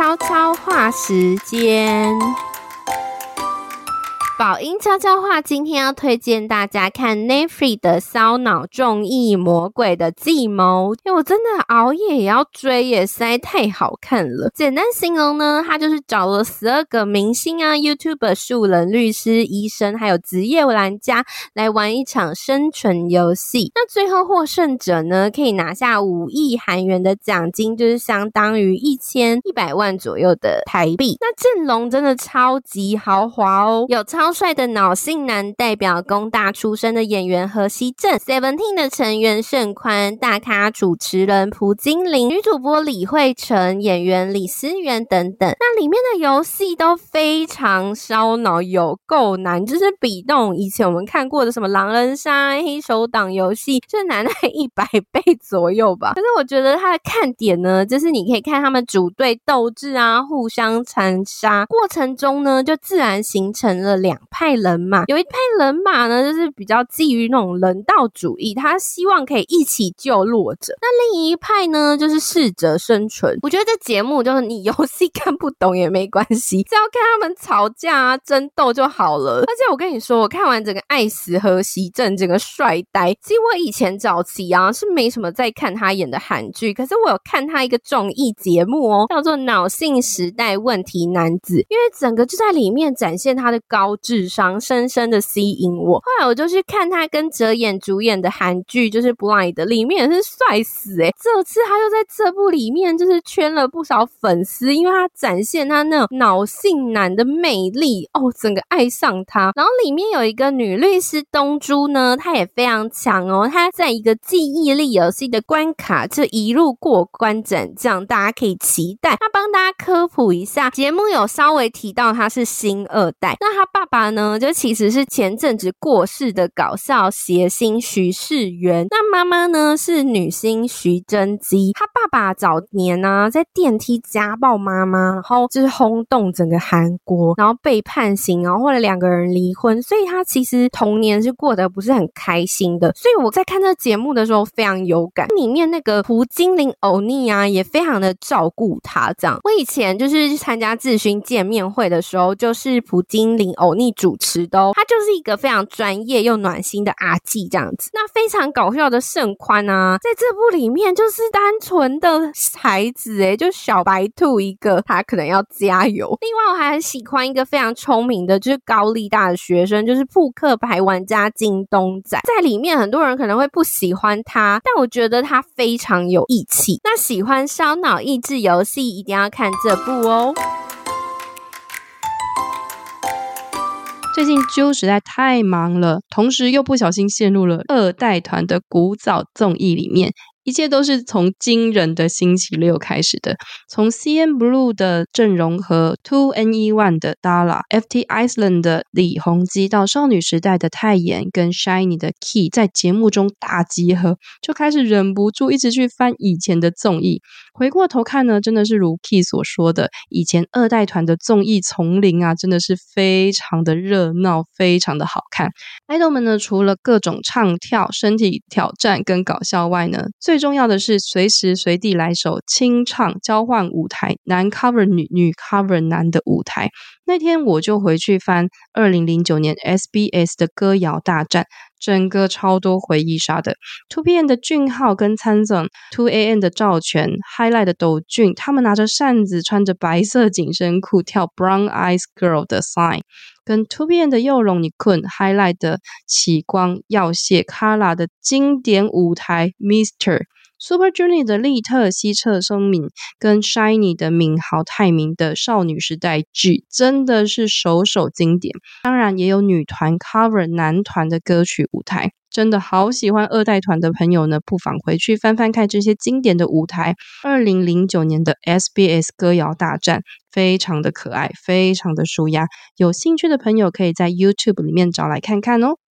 悄悄话时间。宝音悄悄话，今天要推荐大家看 Netflix 的烧脑综艺《魔鬼的计谋》，因为我真的熬夜也要追耶，实在太好看了。简单形容呢，他就是找了十二个明星啊、YouTuber、素人、律师、医生，还有职业玩家来玩一场生存游戏。那最后获胜者呢，可以拿下五亿韩元的奖金，就是相当于一千一百万左右的台币。那阵容真的超级豪华哦，有超。帅的脑性男代表工大出身的演员何锡镇，Seventeen 的成员盛宽，大咖主持人蒲金玲，女主播李慧成，演员李思源等等。那里面的游戏都非常烧脑，有够难，就是比那种以前我们看过的什么狼人杀、黑手党游戏，就难在一百倍左右吧。可是我觉得它的看点呢，就是你可以看他们组队斗智啊，互相残杀过程中呢，就自然形成了两。派人马，有一派人马呢，就是比较基于那种人道主义，他希望可以一起救弱者。那另一派呢，就是适者生存。我觉得这节目就是你游戏看不懂也没关系，只要看他们吵架啊、争斗就好了。而且我跟你说，我看完整个爱死河锡镇，整个帅呆。其实我以前早期啊是没什么在看他演的韩剧，可是我有看他一个综艺节目哦，叫做《脑性时代问题男子》，因为整个就在里面展现他的高智。智商深深的吸引我，后来我就去看他跟哲演主演的韩剧，就是《Blind》里面也是帅死诶、欸、这次他又在这部里面就是圈了不少粉丝，因为他展现他那种脑性男的魅力哦，整个爱上他。然后里面有一个女律师东珠呢，她也非常强哦，她在一个记忆力游戏的关卡就一路过关斩将，大家可以期待。他帮大家科普一下，节目有稍微提到他是星二代，那他爸爸他呢，就其实是前阵子过世的搞笑谐星徐世元。那妈妈呢是女星徐贞姬。他爸爸早年呢、在电梯家暴妈妈，然后就是轰动整个韩国，然后被判刑，然后后来两个人离婚，所以他其实童年是过得不是很开心的。所以我在看这节目的时候非常有感，里面那个朴精灵欧尼啊也非常的照顾他。这样，我以前就是去参加智勋见面会的时候，就是朴精灵欧尼。主持的，他就是一个非常专业又暖心的阿纪这样子。那非常搞笑的盛宽啊，在这部里面就是单纯的孩子诶，就小白兔一个，他可能要加油。另外我还很喜欢一个非常聪明的，就是高丽大的学生，就是扑克牌玩家金东宰。在里面很多人可能会不喜欢他，但我觉得他非常有义气。那喜欢烧脑益智游戏，一定要看这部哦。最近啾实在太忙了，同时又不小心陷入了二代团的古早综艺里面。一切都是从惊人的星期六开始的，从 CNBLUE 的郑容和 2NE1 的 Dala、FTISLAND 的李弘基到少女时代的泰妍跟 SHINee 的 Key 在节目中大集合，就开始忍不住一直去翻以前的综艺。回过头看呢，真的是如 Key 所说的，以前二代团的综艺丛林啊，真的是非常的热闹，非常的好看。爱豆们呢，除了各种唱跳、身体挑战跟搞笑外呢，最重要的是随时随地来首清唱，交换舞台，男 cover 女，女 cover 男的舞台。那天我就回去翻二零零九年 SBS 的歌谣大战，整个超多回忆杀的。，Two PM 的俊昊跟参总，Two AM 的赵权，Highlight 的斗俊，他们拿着扇子，穿着白色紧身裤跳 Brown Eyes Girl 的 Sign。跟 Two PM 的佑荣尼坤 highlight 的启光耀燮 Kara 的经典舞台 Mister Super Junior 的利特西澈松闵跟 Shiny 的敏豪泰明的少女时代剧真的是首首经典，当然也有女团 cover 男团的歌曲舞台。真的好喜欢二代团的朋友呢，不妨回去翻翻看这些经典的舞台。二零零九年的 SBS 歌谣大战非常的可爱，非常的舒压。有兴趣的朋友可以在 YouTube 里面找来看看哦。